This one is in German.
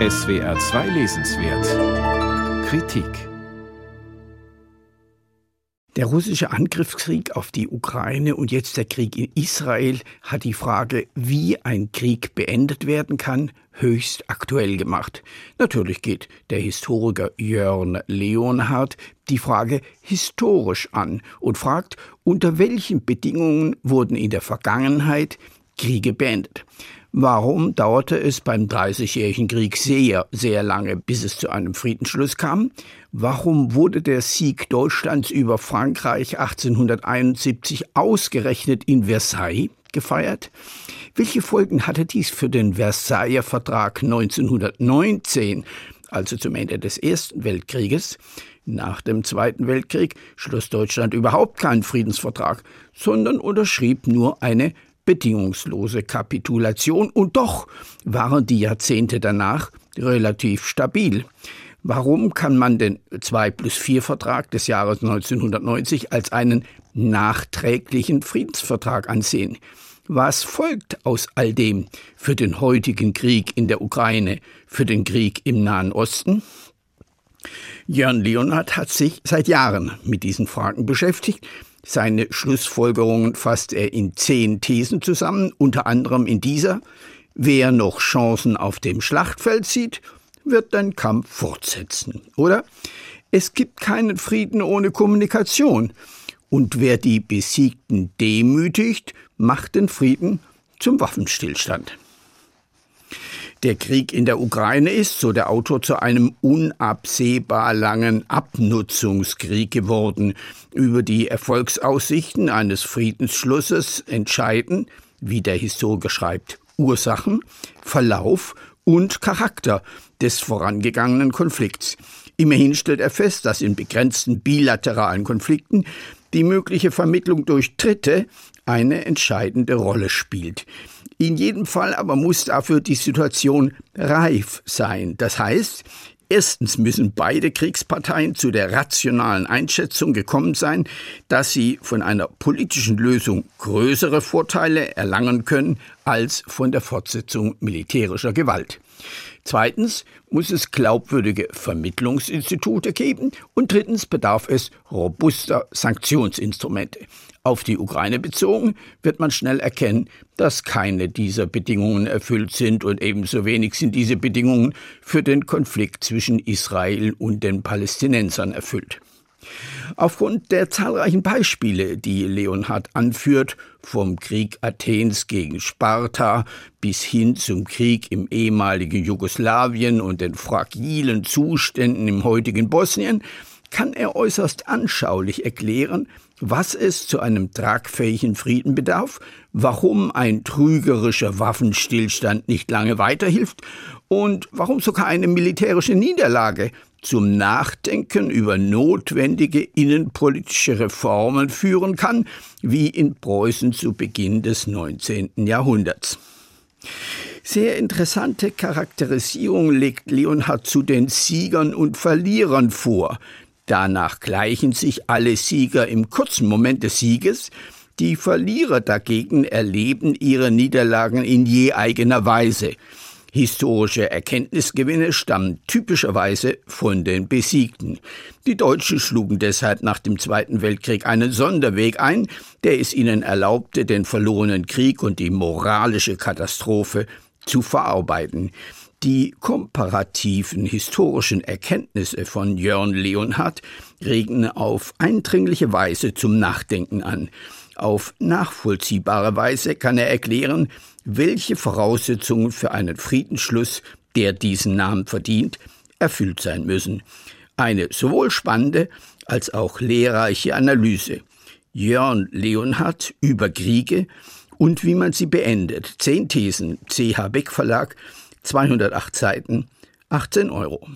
SWR 2 Lesenswert Kritik Der russische Angriffskrieg auf die Ukraine und jetzt der Krieg in Israel hat die Frage, wie ein Krieg beendet werden kann, höchst aktuell gemacht. Natürlich geht der Historiker Jörn Leonhardt die Frage historisch an und fragt, unter welchen Bedingungen wurden in der Vergangenheit Kriege beendet. Warum dauerte es beim Dreißigjährigen Krieg sehr, sehr lange, bis es zu einem Friedensschluss kam? Warum wurde der Sieg Deutschlands über Frankreich 1871 ausgerechnet in Versailles gefeiert? Welche Folgen hatte dies für den Versailler Vertrag 1919, also zum Ende des Ersten Weltkrieges? Nach dem Zweiten Weltkrieg schloss Deutschland überhaupt keinen Friedensvertrag, sondern unterschrieb nur eine bedingungslose Kapitulation und doch waren die Jahrzehnte danach relativ stabil. Warum kann man den 2 plus 4 Vertrag des Jahres 1990 als einen nachträglichen Friedensvertrag ansehen? Was folgt aus all dem für den heutigen Krieg in der Ukraine, für den Krieg im Nahen Osten? Jörn Leonhardt hat sich seit Jahren mit diesen Fragen beschäftigt seine Schlussfolgerungen fasst er in zehn Thesen zusammen, unter anderem in dieser Wer noch Chancen auf dem Schlachtfeld sieht, wird den Kampf fortsetzen. Oder es gibt keinen Frieden ohne Kommunikation. Und wer die Besiegten demütigt, macht den Frieden zum Waffenstillstand. Der Krieg in der Ukraine ist, so der Autor, zu einem unabsehbar langen Abnutzungskrieg geworden. Über die Erfolgsaussichten eines Friedensschlusses entscheiden, wie der Historiker schreibt, Ursachen, Verlauf und Charakter des vorangegangenen Konflikts. Immerhin stellt er fest, dass in begrenzten bilateralen Konflikten die mögliche Vermittlung durch Dritte eine entscheidende Rolle spielt. In jedem Fall aber muss dafür die Situation reif sein. Das heißt, Erstens müssen beide Kriegsparteien zu der rationalen Einschätzung gekommen sein, dass sie von einer politischen Lösung größere Vorteile erlangen können als von der Fortsetzung militärischer Gewalt. Zweitens muss es glaubwürdige Vermittlungsinstitute geben und drittens bedarf es robuster Sanktionsinstrumente. Auf die Ukraine bezogen wird man schnell erkennen, dass keine dieser Bedingungen erfüllt sind und ebenso wenig sind diese Bedingungen für den Konflikt zwischen Israel und den Palästinensern erfüllt. Aufgrund der zahlreichen Beispiele, die Leonhard anführt, vom Krieg Athens gegen Sparta bis hin zum Krieg im ehemaligen Jugoslawien und den fragilen Zuständen im heutigen Bosnien, kann er äußerst anschaulich erklären, was es zu einem tragfähigen Frieden bedarf, warum ein trügerischer Waffenstillstand nicht lange weiterhilft und warum sogar eine militärische Niederlage zum Nachdenken über notwendige innenpolitische Reformen führen kann, wie in Preußen zu Beginn des 19. Jahrhunderts. Sehr interessante Charakterisierung legt Leonhard zu den Siegern und Verlierern vor. Danach gleichen sich alle Sieger im kurzen Moment des Sieges, die Verlierer dagegen erleben ihre Niederlagen in je eigener Weise. Historische Erkenntnisgewinne stammen typischerweise von den Besiegten. Die Deutschen schlugen deshalb nach dem Zweiten Weltkrieg einen Sonderweg ein, der es ihnen erlaubte, den verlorenen Krieg und die moralische Katastrophe zu verarbeiten. Die komparativen historischen Erkenntnisse von Jörn Leonhardt regen auf eindringliche Weise zum Nachdenken an. Auf nachvollziehbare Weise kann er erklären, welche Voraussetzungen für einen Friedensschluss, der diesen Namen verdient, erfüllt sein müssen. Eine sowohl spannende als auch lehrreiche Analyse. Jörn Leonhardt über Kriege und wie man sie beendet. Zehn Thesen, CH Beck Verlag, 208 Seiten, 18 Euro.